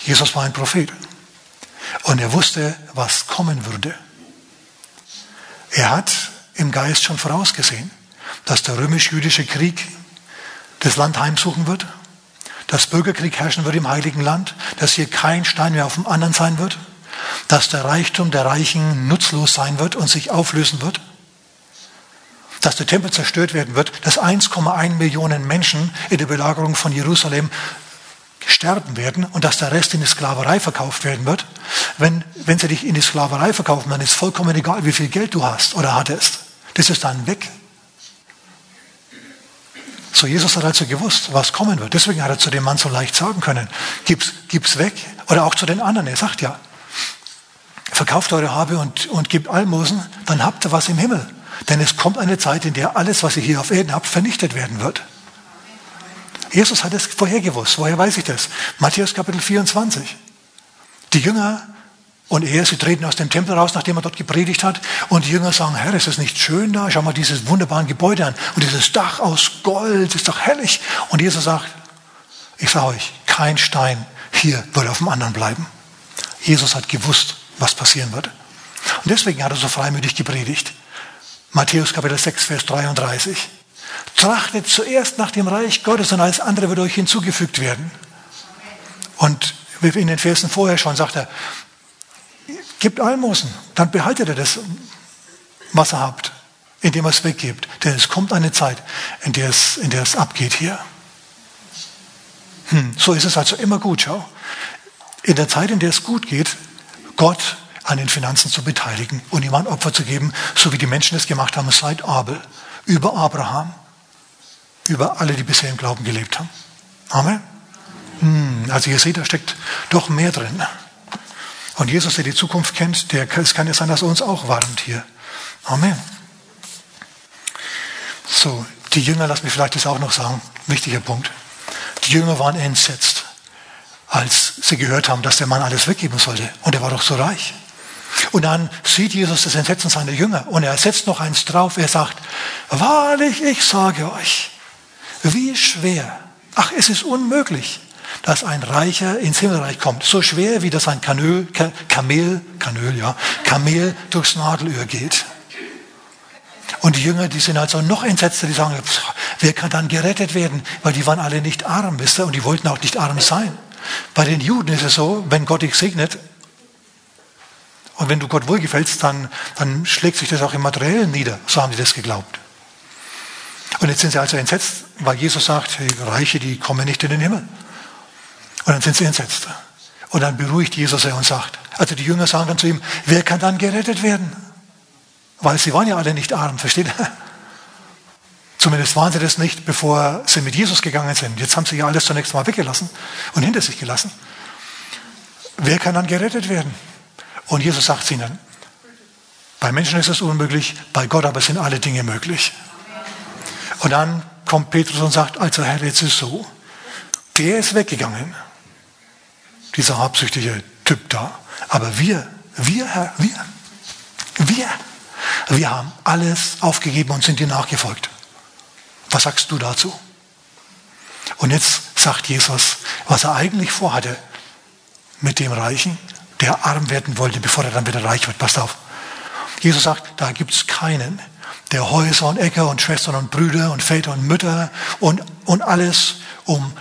Jesus war ein Prophet. Und er wusste, was kommen würde. Er hat im Geist schon vorausgesehen, dass der römisch-jüdische Krieg das Land heimsuchen wird, dass Bürgerkrieg herrschen wird im heiligen Land, dass hier kein Stein mehr auf dem anderen sein wird, dass der Reichtum der Reichen nutzlos sein wird und sich auflösen wird, dass der Tempel zerstört werden wird, dass 1,1 Millionen Menschen in der Belagerung von Jerusalem sterben werden und dass der Rest in die Sklaverei verkauft werden wird. Wenn, wenn sie dich in die Sklaverei verkaufen, dann ist vollkommen egal, wie viel Geld du hast oder hattest. Das ist dann weg. So, Jesus hat also gewusst, was kommen wird. Deswegen hat er zu dem Mann so leicht sagen können, gib's, gib's weg. Oder auch zu den anderen. Er sagt ja, verkauft eure Habe und, und gebt Almosen, dann habt ihr was im Himmel. Denn es kommt eine Zeit, in der alles, was ihr hier auf Erden habt, vernichtet werden wird. Jesus hat es vorher gewusst. Woher weiß ich das? Matthäus Kapitel 24. Die Jünger und er, sie treten aus dem Tempel raus, nachdem er dort gepredigt hat. Und die Jünger sagen, Herr, ist es nicht schön da? Schau mal dieses wunderbare Gebäude an. Und dieses Dach aus Gold ist doch herrlich. Und Jesus sagt, ich sage euch, kein Stein hier wird auf dem anderen bleiben. Jesus hat gewusst, was passieren wird. Und deswegen hat er so freimütig gepredigt. Matthäus Kapitel 6, Vers 33. Trachtet zuerst nach dem Reich Gottes und alles andere wird euch hinzugefügt werden. Und in den Versen vorher schon sagt er, gebt Almosen, dann behaltet ihr das, was ihr habt, indem ihr es weggebt. Denn es kommt eine Zeit, in der es, in der es abgeht hier. Hm, so ist es also immer gut, schau. In der Zeit, in der es gut geht, Gott an den Finanzen zu beteiligen und ihm ein Opfer zu geben, so wie die Menschen es gemacht haben seit Abel, über Abraham, über alle, die bisher im Glauben gelebt haben. Amen. Hm, also ihr seht, da steckt doch mehr drin. Und Jesus, der die Zukunft kennt, der, es kann ja sein, dass er uns auch warnt hier. Amen. So, die Jünger, lass mich vielleicht das auch noch sagen, wichtiger Punkt. Die Jünger waren entsetzt, als sie gehört haben, dass der Mann alles weggeben sollte. Und er war doch so reich. Und dann sieht Jesus das Entsetzen seiner Jünger und er setzt noch eins drauf. Er sagt, wahrlich, ich sage euch, wie schwer, ach, es ist unmöglich, dass ein Reicher ins Himmelreich kommt. So schwer, wie das ein Kanöl, Kamel, Kanöl, ja, Kamel durchs Nadelöhr geht. Und die Jünger, die sind also noch entsetzter, die sagen, wer kann dann gerettet werden? Weil die waren alle nicht arm, wisst ihr, und die wollten auch nicht arm sein. Bei den Juden ist es so, wenn Gott dich segnet, und wenn du Gott wohlgefällst, dann, dann schlägt sich das auch im Materiellen nieder. So haben die das geglaubt. Und jetzt sind sie also entsetzt, weil Jesus sagt, die Reiche, die kommen nicht in den Himmel. Und dann sind sie entsetzt. Und dann beruhigt Jesus er und sagt, also die Jünger sagen dann zu ihm, wer kann dann gerettet werden? Weil sie waren ja alle nicht arm, versteht ihr? <laughs> Zumindest waren sie das nicht, bevor sie mit Jesus gegangen sind. Jetzt haben sie ja alles zunächst mal weggelassen und hinter sich gelassen. Wer kann dann gerettet werden? Und Jesus sagt es ihnen, bei Menschen ist es unmöglich, bei Gott aber sind alle Dinge möglich. Und dann kommt Petrus und sagt, also Herr, jetzt ist so, der ist weggegangen, dieser habsüchtige Typ da, aber wir, wir, Herr, wir, wir, wir haben alles aufgegeben und sind dir nachgefolgt. Was sagst du dazu? Und jetzt sagt Jesus, was er eigentlich vorhatte mit dem Reichen, der arm werden wollte, bevor er dann wieder reich wird. Passt auf. Jesus sagt, da gibt es keinen, der Häuser und Äcker und Schwestern und Brüder und Väter und Mütter und, und alles um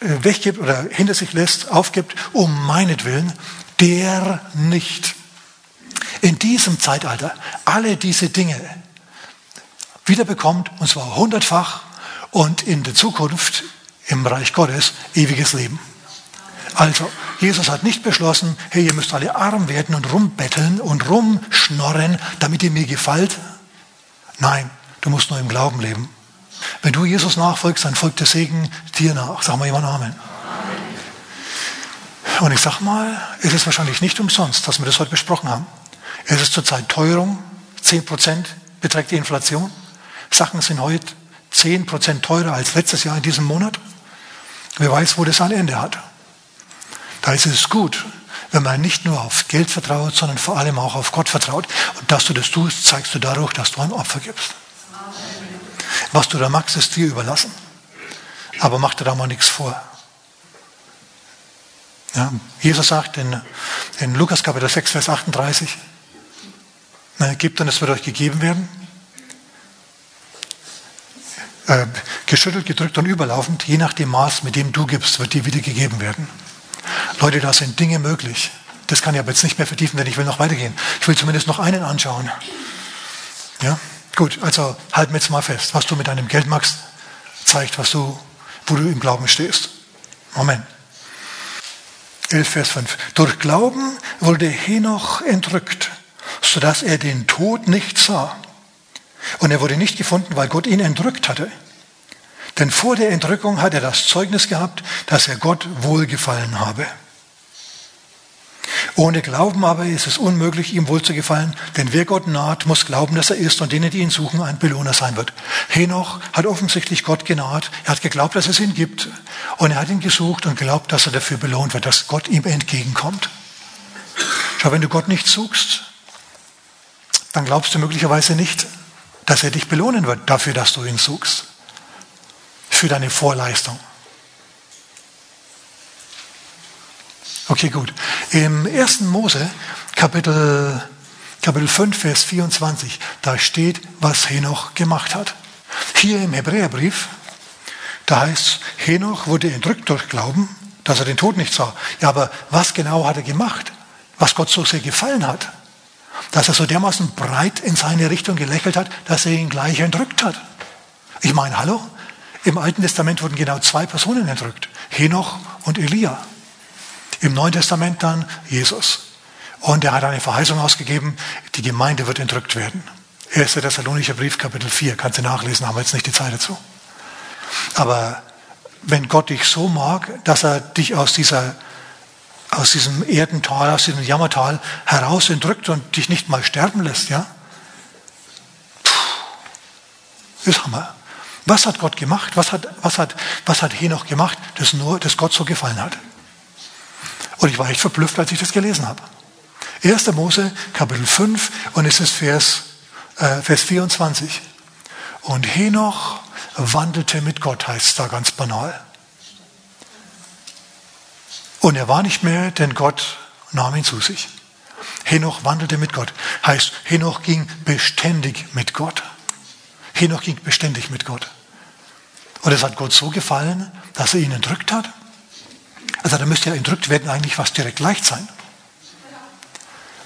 äh, weggibt oder hinter sich lässt, aufgibt, um meinetwillen, der nicht in diesem Zeitalter alle diese Dinge wiederbekommt, und zwar hundertfach und in der Zukunft im Reich Gottes ewiges Leben. Also, Jesus hat nicht beschlossen, hey, ihr müsst alle arm werden und rumbetteln und rumschnorren, damit ihr mir gefällt. Nein, du musst nur im Glauben leben. Wenn du Jesus nachfolgst, dann folgt der Segen dir nach. Sag mal jemand Amen. Und ich sag mal, es ist wahrscheinlich nicht umsonst, dass wir das heute besprochen haben. Es ist zurzeit Teuerung, 10% beträgt die Inflation. Sachen sind heute 10% teurer als letztes Jahr in diesem Monat. Wer weiß, wo das ein Ende hat. Da ist es gut, wenn man nicht nur auf Geld vertraut, sondern vor allem auch auf Gott vertraut. Und dass du das tust, zeigst du dadurch, dass du ein Opfer gibst. Was du da magst, ist dir überlassen. Aber mach dir da mal nichts vor. Ja, Jesus sagt in, in Lukas Kapitel 6, Vers 38, na, gebt und es wird euch gegeben werden. Äh, geschüttelt, gedrückt und überlaufend, je nach dem Maß, mit dem du gibst, wird dir wieder gegeben werden. Leute, da sind Dinge möglich. Das kann ich aber jetzt nicht mehr vertiefen, denn ich will noch weitergehen. Ich will zumindest noch einen anschauen. Ja, gut, also halten wir jetzt mal fest. Was du mit deinem Geld machst, zeigt, was du, wo du im Glauben stehst. Amen. 11, Vers 5. Durch Glauben wurde Henoch entrückt, sodass er den Tod nicht sah. Und er wurde nicht gefunden, weil Gott ihn entrückt hatte. Denn vor der Entrückung hat er das Zeugnis gehabt, dass er Gott wohlgefallen habe. Ohne Glauben aber ist es unmöglich, ihm wohlzugefallen, denn wer Gott naht, muss glauben, dass er ist und denen, die ihn suchen, ein Belohner sein wird. Henoch hat offensichtlich Gott genaht, er hat geglaubt, dass es ihn gibt und er hat ihn gesucht und glaubt, dass er dafür belohnt wird, dass Gott ihm entgegenkommt. Schau, wenn du Gott nicht suchst, dann glaubst du möglicherweise nicht, dass er dich belohnen wird dafür, dass du ihn suchst, für deine Vorleistung. Okay, gut. Im 1. Mose, Kapitel, Kapitel 5, Vers 24, da steht, was Henoch gemacht hat. Hier im Hebräerbrief, da heißt Henoch wurde entrückt durch Glauben, dass er den Tod nicht sah. Ja, aber was genau hat er gemacht? Was Gott so sehr gefallen hat? Dass er so dermaßen breit in seine Richtung gelächelt hat, dass er ihn gleich entrückt hat. Ich meine, hallo? Im Alten Testament wurden genau zwei Personen entrückt. Henoch und Elia. Im Neuen Testament dann Jesus. Und er hat eine Verheißung ausgegeben, die Gemeinde wird entrückt werden. 1. Thessalonischer Brief, Kapitel 4, kannst du nachlesen, haben wir jetzt nicht die Zeit dazu. Aber wenn Gott dich so mag, dass er dich aus, dieser, aus diesem Erdental, aus diesem Jammertal heraus entrückt und dich nicht mal sterben lässt, ja? Puh, ist Hammer. Was hat Gott gemacht? Was hat, was hat, was hat Henoch gemacht, das nur, das Gott so gefallen hat? Und ich war echt verblüfft, als ich das gelesen habe. 1. Mose, Kapitel 5, und es ist Vers, äh, Vers 24. Und Henoch wandelte mit Gott, heißt es da ganz banal. Und er war nicht mehr, denn Gott nahm ihn zu sich. Henoch wandelte mit Gott. Heißt, Henoch ging beständig mit Gott. Henoch ging beständig mit Gott. Und es hat Gott so gefallen, dass er ihn entrückt hat also da müsste ja entrückt werden eigentlich was direkt leicht sein.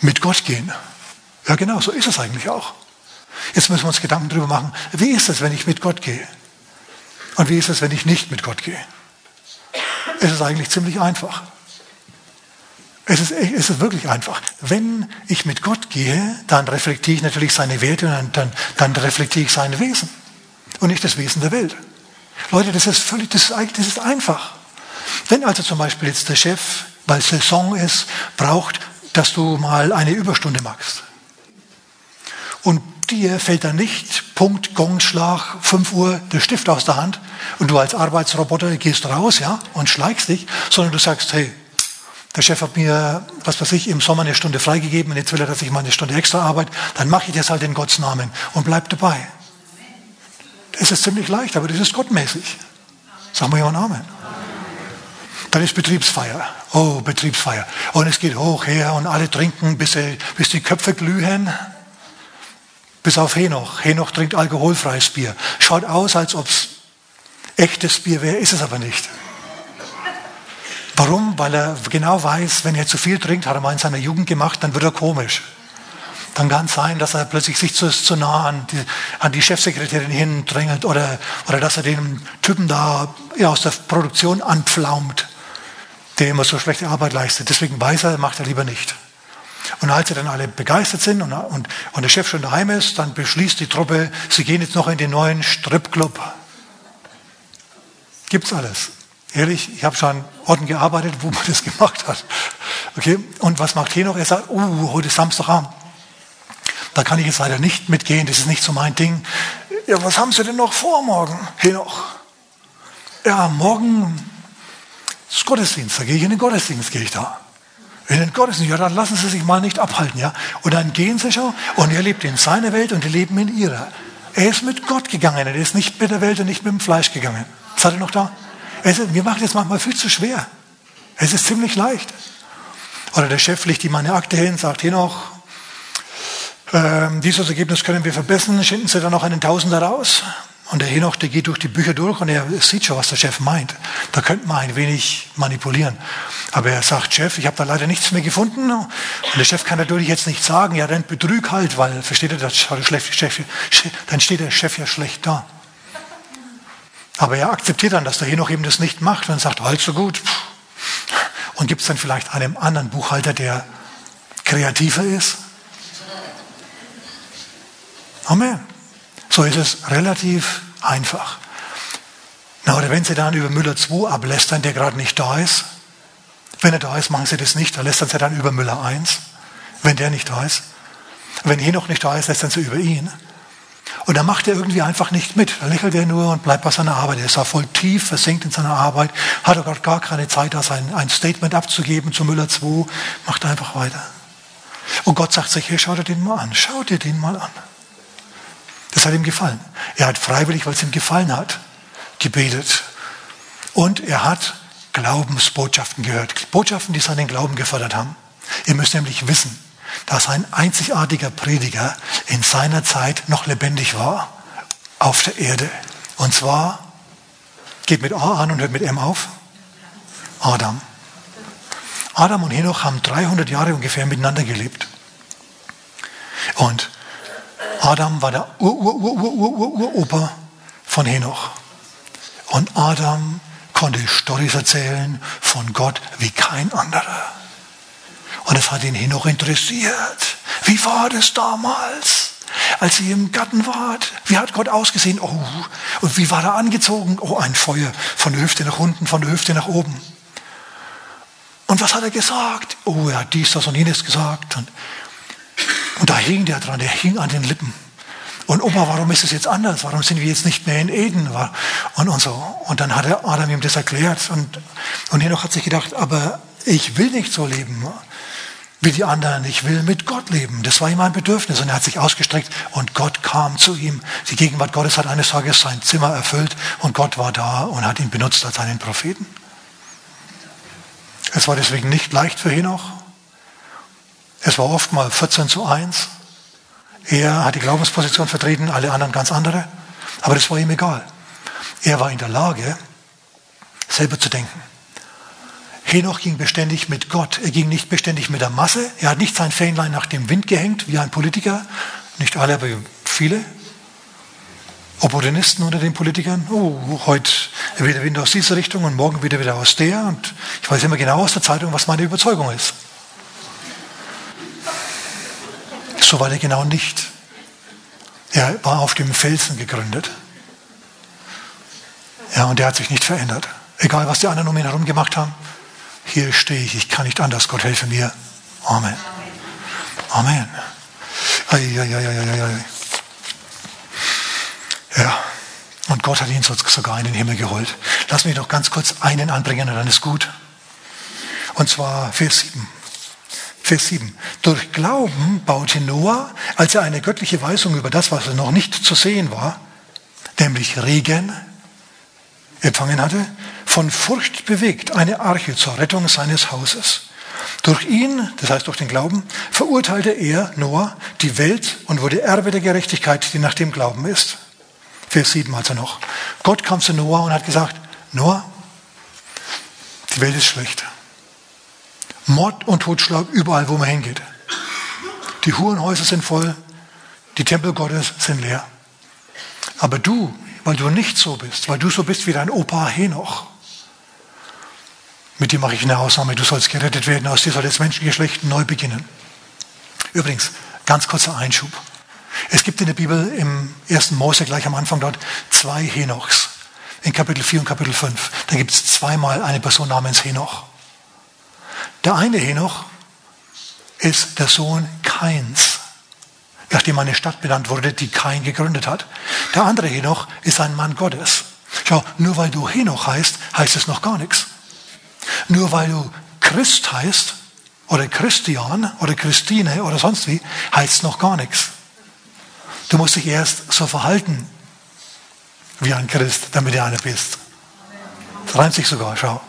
Mit Gott gehen. Ja genau, so ist es eigentlich auch. Jetzt müssen wir uns Gedanken darüber machen, wie ist es, wenn ich mit Gott gehe? Und wie ist es, wenn ich nicht mit Gott gehe? Es ist eigentlich ziemlich einfach. Es ist, es ist wirklich einfach. Wenn ich mit Gott gehe, dann reflektiere ich natürlich seine Werte und dann, dann reflektiere ich sein Wesen und nicht das Wesen der Welt. Leute, das ist völlig, das ist, das ist einfach. Wenn also zum Beispiel jetzt der Chef, weil Saison ist, braucht, dass du mal eine Überstunde machst. Und dir fällt dann nicht, Punkt, Gongschlag, 5 Uhr, der Stift aus der Hand und du als Arbeitsroboter gehst raus, ja, und schleichst dich, sondern du sagst, hey, der Chef hat mir, was weiß ich, im Sommer eine Stunde freigegeben und jetzt will er, dass ich mal eine Stunde extra arbeite, dann mache ich das halt in Gottes Namen und bleib dabei. Es ist ziemlich leicht, aber das ist gottmäßig. Sagen wir ja Amen. Dann ist Betriebsfeier. Oh, Betriebsfeier. Und es geht hoch her und alle trinken, bis, sie, bis die Köpfe glühen. Bis auf Henoch. Henoch trinkt alkoholfreies Bier. Schaut aus, als ob es echtes Bier wäre, ist es aber nicht. Warum? Weil er genau weiß, wenn er zu viel trinkt, hat er mal in seiner Jugend gemacht, dann wird er komisch. Dann kann es sein, dass er plötzlich sich zu, zu nah an die, an die Chefsekretärin hindrängelt oder, oder dass er den Typen da ja, aus der Produktion anpflaumt der immer so schlechte Arbeit leistet. Deswegen weiß er, macht er lieber nicht. Und als sie dann alle begeistert sind und, und, und der Chef schon daheim ist, dann beschließt die Truppe, sie gehen jetzt noch in den neuen Stripclub. Gibt's alles. Ehrlich, ich habe schon Orten gearbeitet, wo man das <laughs> gemacht hat. Okay, und was macht Henoch? Er sagt, oh, heute ist Samstagabend. Da kann ich jetzt leider nicht mitgehen, das ist nicht so mein Ding. ja, was haben Sie denn noch vor morgen? Henoch. Ja, morgen ist Gottesdienst, da gehe ich in den Gottesdienst, gehe ich da. In den Gottesdienst, ja, dann lassen Sie sich mal nicht abhalten, ja. Und dann gehen Sie schon und er lebt in seiner Welt und die leben in ihrer. Er ist mit Gott gegangen, er ist nicht mit der Welt und nicht mit dem Fleisch gegangen. Seid ihr noch da? Es ist, mir macht es manchmal viel zu schwer. Es ist ziemlich leicht. Oder der Chef legt ihm meine Akte hin, sagt, hier noch, ähm, dieses Ergebnis können wir verbessern, schicken Sie dann noch einen Tausender raus. Und der Henoch, der geht durch die Bücher durch und er sieht schon, was der Chef meint. Da könnte man ein wenig manipulieren. Aber er sagt, Chef, ich habe da leider nichts mehr gefunden. Und der Chef kann natürlich jetzt nicht sagen, ja, dann betrüg halt, weil, versteht ihr, das Chef, dann steht der Chef ja schlecht da. Aber er akzeptiert dann, dass der Henoch eben das nicht macht und sagt, halt so gut. Und gibt es dann vielleicht einem anderen Buchhalter, der kreativer ist? Amen. So ist es relativ einfach. Na, oder wenn Sie dann über Müller 2 ablästern, der gerade nicht da ist, wenn er da ist, machen Sie das nicht, dann lästern Sie dann über Müller 1, wenn der nicht da ist. Wenn hier noch nicht da ist, lästern Sie über ihn. Und dann macht er irgendwie einfach nicht mit. Da lächelt er nur und bleibt bei seiner Arbeit. Er ist auch voll tief versinkt in seiner Arbeit, hat auch gar keine Zeit, da sein, ein Statement abzugeben zu Müller 2, macht einfach weiter. Und Gott sagt sich, hey, schau dir den mal an, schau dir den mal an. Das hat ihm gefallen. Er hat freiwillig, weil es ihm gefallen hat, gebetet. Und er hat Glaubensbotschaften gehört. Botschaften, die seinen Glauben gefördert haben. Ihr müsst nämlich wissen, dass ein einzigartiger Prediger in seiner Zeit noch lebendig war auf der Erde. Und zwar, geht mit A an und hört mit M auf, Adam. Adam und Henoch haben 300 Jahre ungefähr miteinander gelebt. Und Adam war der Ur-Ur-Ur-Ur-Ur-Opa von Henoch. Und Adam konnte Storys erzählen von Gott wie kein anderer. Und es hat ihn Henoch interessiert. Wie war das damals, als ihr im Garten wart? Wie hat Gott ausgesehen? Oh, und wie war er angezogen? Oh, ein Feuer von der Hüfte nach unten, von der Hüfte nach oben. Und was hat er gesagt? Oh, er hat dies, das und jenes gesagt. Und und da hing der dran, der hing an den Lippen. Und Opa, warum ist es jetzt anders? Warum sind wir jetzt nicht mehr in Eden? Und, und so. Und dann hat Adam ihm das erklärt. Und, und Henoch hat sich gedacht, aber ich will nicht so leben wie die anderen. Ich will mit Gott leben. Das war ihm ein Bedürfnis. Und er hat sich ausgestreckt und Gott kam zu ihm. Die Gegenwart Gottes hat eines Tages sein Zimmer erfüllt und Gott war da und hat ihn benutzt als einen Propheten. Es war deswegen nicht leicht für Henoch. Es war oft mal 14 zu 1. Er hat die Glaubensposition vertreten, alle anderen ganz andere. Aber das war ihm egal. Er war in der Lage, selber zu denken. Henoch ging beständig mit Gott. Er ging nicht beständig mit der Masse. Er hat nicht sein Fähnlein nach dem Wind gehängt, wie ein Politiker. Nicht alle, aber viele. Opportunisten unter den Politikern. Oh, heute wieder Wind aus dieser Richtung und morgen wieder wieder aus der. Und ich weiß immer genau aus der Zeitung, was meine Überzeugung ist. So war er genau nicht. Er war auf dem Felsen gegründet. Ja, und er hat sich nicht verändert. Egal, was die anderen um ihn herum gemacht haben. Hier stehe ich, ich kann nicht anders. Gott helfe mir. Amen. Amen. Ja, und Gott hat ihn sogar in den Himmel geholt. Lass mich doch ganz kurz einen anbringen und dann ist gut. Und zwar Vers 7. Vers 7. Durch Glauben baute Noah, als er eine göttliche Weisung über das, was er noch nicht zu sehen war, nämlich Regen, empfangen hatte, von Furcht bewegt, eine Arche zur Rettung seines Hauses. Durch ihn, das heißt durch den Glauben, verurteilte er, Noah, die Welt und wurde Erbe der Gerechtigkeit, die nach dem Glauben ist. Vers 7 also noch. Gott kam zu Noah und hat gesagt, Noah, die Welt ist schlecht. Mord und Totschlag überall, wo man hingeht. Die Hurenhäuser sind voll, die Tempel Gottes sind leer. Aber du, weil du nicht so bist, weil du so bist wie dein Opa Henoch, mit dir mache ich eine Ausnahme, du sollst gerettet werden, aus dir soll das Menschengeschlecht neu beginnen. Übrigens, ganz kurzer Einschub. Es gibt in der Bibel im ersten Mose gleich am Anfang dort zwei Henochs. In Kapitel 4 und Kapitel 5. Da gibt es zweimal eine Person namens Henoch. Der eine Henoch ist der Sohn Kains. nachdem eine Stadt benannt wurde, die Kain gegründet hat. Der andere Henoch ist ein Mann Gottes. Schau, nur weil du Henoch heißt, heißt es noch gar nichts. Nur weil du Christ heißt, oder Christian, oder Christine, oder sonst wie, heißt es noch gar nichts. Du musst dich erst so verhalten wie ein Christ, damit du einer bist. Das reimt sich sogar, schau.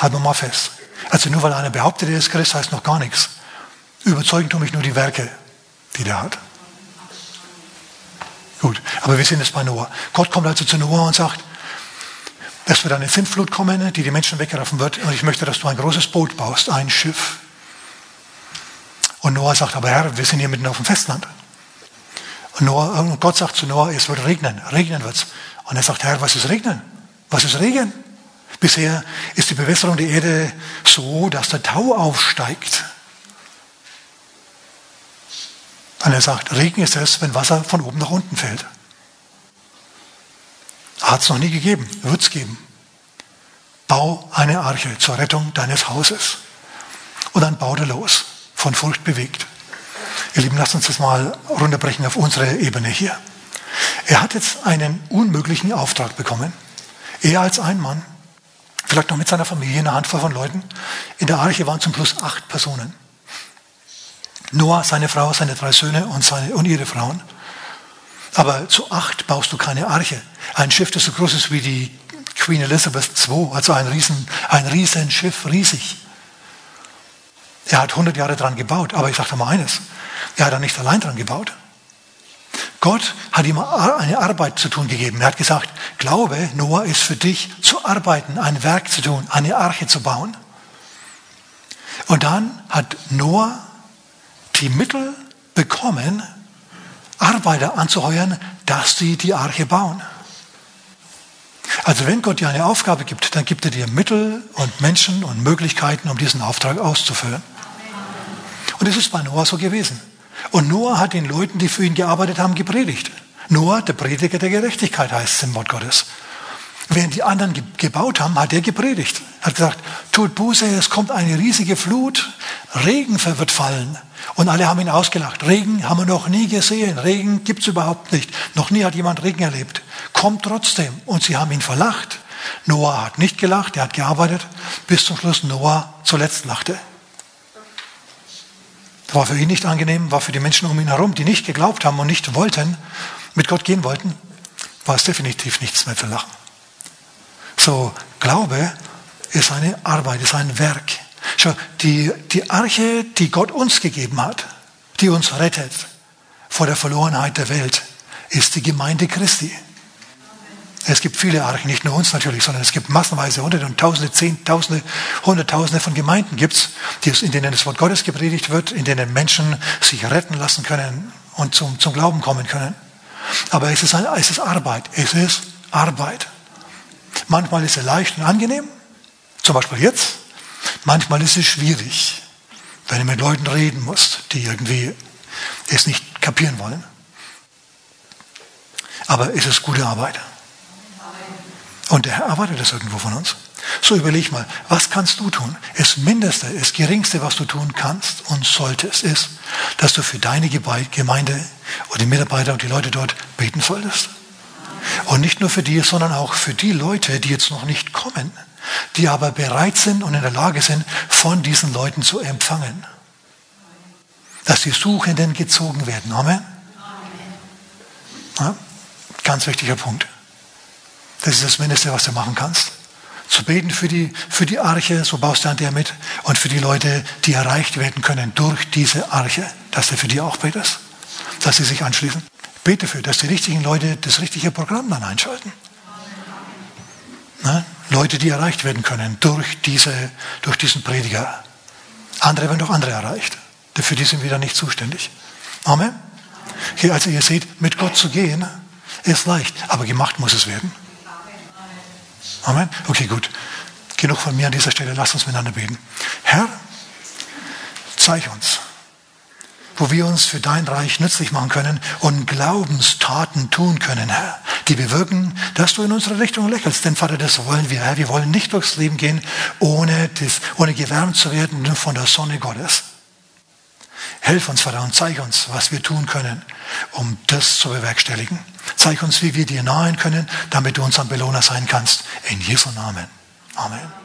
Halten wir mal fest. Also nur weil einer behauptet, er ist Christ, heißt noch gar nichts. Überzeugen tun mich nur die Werke, die der hat. Gut, aber wir sehen es bei Noah. Gott kommt also zu Noah und sagt, es wird eine Sintflut kommen, die die Menschen wegraffen wird und ich möchte, dass du ein großes Boot baust, ein Schiff. Und Noah sagt, aber Herr, wir sind hier mitten auf dem Festland. Und, Noah, und Gott sagt zu Noah, es wird regnen, regnen wird's. Und er sagt, Herr, was ist Regnen? Was ist Regen? Bisher ist die Bewässerung der Erde so, dass der Tau aufsteigt. Und er sagt, Regen ist es, wenn Wasser von oben nach unten fällt. Hat es noch nie gegeben, wird es geben. Bau eine Arche zur Rettung deines Hauses. Und dann baut er los, von Furcht bewegt. Ihr Lieben, lasst uns das mal runterbrechen auf unsere Ebene hier. Er hat jetzt einen unmöglichen Auftrag bekommen. Er als ein Mann, vielleicht noch mit seiner Familie, eine Handvoll von Leuten. In der Arche waren zum Schluss acht Personen. Noah, seine Frau, seine drei Söhne und, seine, und ihre Frauen. Aber zu acht baust du keine Arche. Ein Schiff, das so groß ist wie die Queen Elizabeth II, also ein riesen, ein riesen Schiff, riesig. Er hat 100 Jahre dran gebaut, aber ich sage mal eines, er hat da nicht allein dran gebaut. Gott hat ihm eine Arbeit zu tun gegeben. Er hat gesagt, glaube, Noah ist für dich zu arbeiten, ein Werk zu tun, eine Arche zu bauen. Und dann hat Noah die Mittel bekommen, Arbeiter anzuheuern, dass sie die Arche bauen. Also wenn Gott dir eine Aufgabe gibt, dann gibt er dir Mittel und Menschen und Möglichkeiten, um diesen Auftrag auszuführen. Und es ist bei Noah so gewesen. Und Noah hat den Leuten, die für ihn gearbeitet haben, gepredigt. Noah, der Prediger der Gerechtigkeit, heißt es im Wort Gottes. Während die anderen gebaut haben, hat er gepredigt. Hat gesagt, tut Buße, es kommt eine riesige Flut, Regen wird fallen. Und alle haben ihn ausgelacht. Regen haben wir noch nie gesehen. Regen gibt's überhaupt nicht. Noch nie hat jemand Regen erlebt. Kommt trotzdem. Und sie haben ihn verlacht. Noah hat nicht gelacht, er hat gearbeitet, bis zum Schluss Noah zuletzt lachte. War für ihn nicht angenehm, war für die Menschen um ihn herum, die nicht geglaubt haben und nicht wollten, mit Gott gehen wollten, war es definitiv nichts mehr zu lachen. So, Glaube ist eine Arbeit, ist ein Werk. Schau, die, die Arche, die Gott uns gegeben hat, die uns rettet vor der Verlorenheit der Welt, ist die Gemeinde Christi. Es gibt viele Archen, nicht nur uns natürlich, sondern es gibt massenweise Hunderte und Tausende, Zehntausende, Hunderttausende von Gemeinden gibt's, in denen das Wort Gottes gepredigt wird, in denen Menschen sich retten lassen können und zum, zum Glauben kommen können. Aber es ist, es ist Arbeit. Es ist Arbeit. Manchmal ist es leicht und angenehm, zum Beispiel jetzt. Manchmal ist es schwierig, wenn du mit Leuten reden musst, die irgendwie es nicht kapieren wollen. Aber es ist gute Arbeit. Und der Herr erwartet das irgendwo von uns. So überleg mal, was kannst du tun? Das Mindeste, das Geringste, was du tun kannst und solltest, ist, dass du für deine Gemeinde und die Mitarbeiter und die Leute dort beten solltest. Und nicht nur für die, sondern auch für die Leute, die jetzt noch nicht kommen, die aber bereit sind und in der Lage sind, von diesen Leuten zu empfangen. Dass die Suchenden gezogen werden. Amen. Ja, ganz wichtiger Punkt. Das ist das Mindeste, was du machen kannst. Zu beten für die, für die Arche, so baust du an der mit, und für die Leute, die erreicht werden können durch diese Arche, dass du für die auch betest, dass sie sich anschließen. Bete dafür, dass die richtigen Leute das richtige Programm dann einschalten. Na, Leute, die erreicht werden können durch, diese, durch diesen Prediger. Andere werden durch andere erreicht. Für die sind wir dann nicht zuständig. Amen. Hier, also ihr seht, mit Gott zu gehen, ist leicht, aber gemacht muss es werden. Amen. Okay, gut. Genug von mir an dieser Stelle. Lasst uns miteinander beten. Herr, zeig uns, wo wir uns für dein Reich nützlich machen können und Glaubenstaten tun können, Herr, die bewirken, dass du in unsere Richtung lächelst. Denn Vater, das wollen wir, Herr. Wir wollen nicht durchs Leben gehen, ohne, das, ohne gewärmt zu werden von der Sonne Gottes. Hilf uns, Vater, und zeig uns, was wir tun können, um das zu bewerkstelligen. Zeig uns, wie wir dir nahen können, damit du unser Belohner sein kannst. In Jesu Namen. Amen.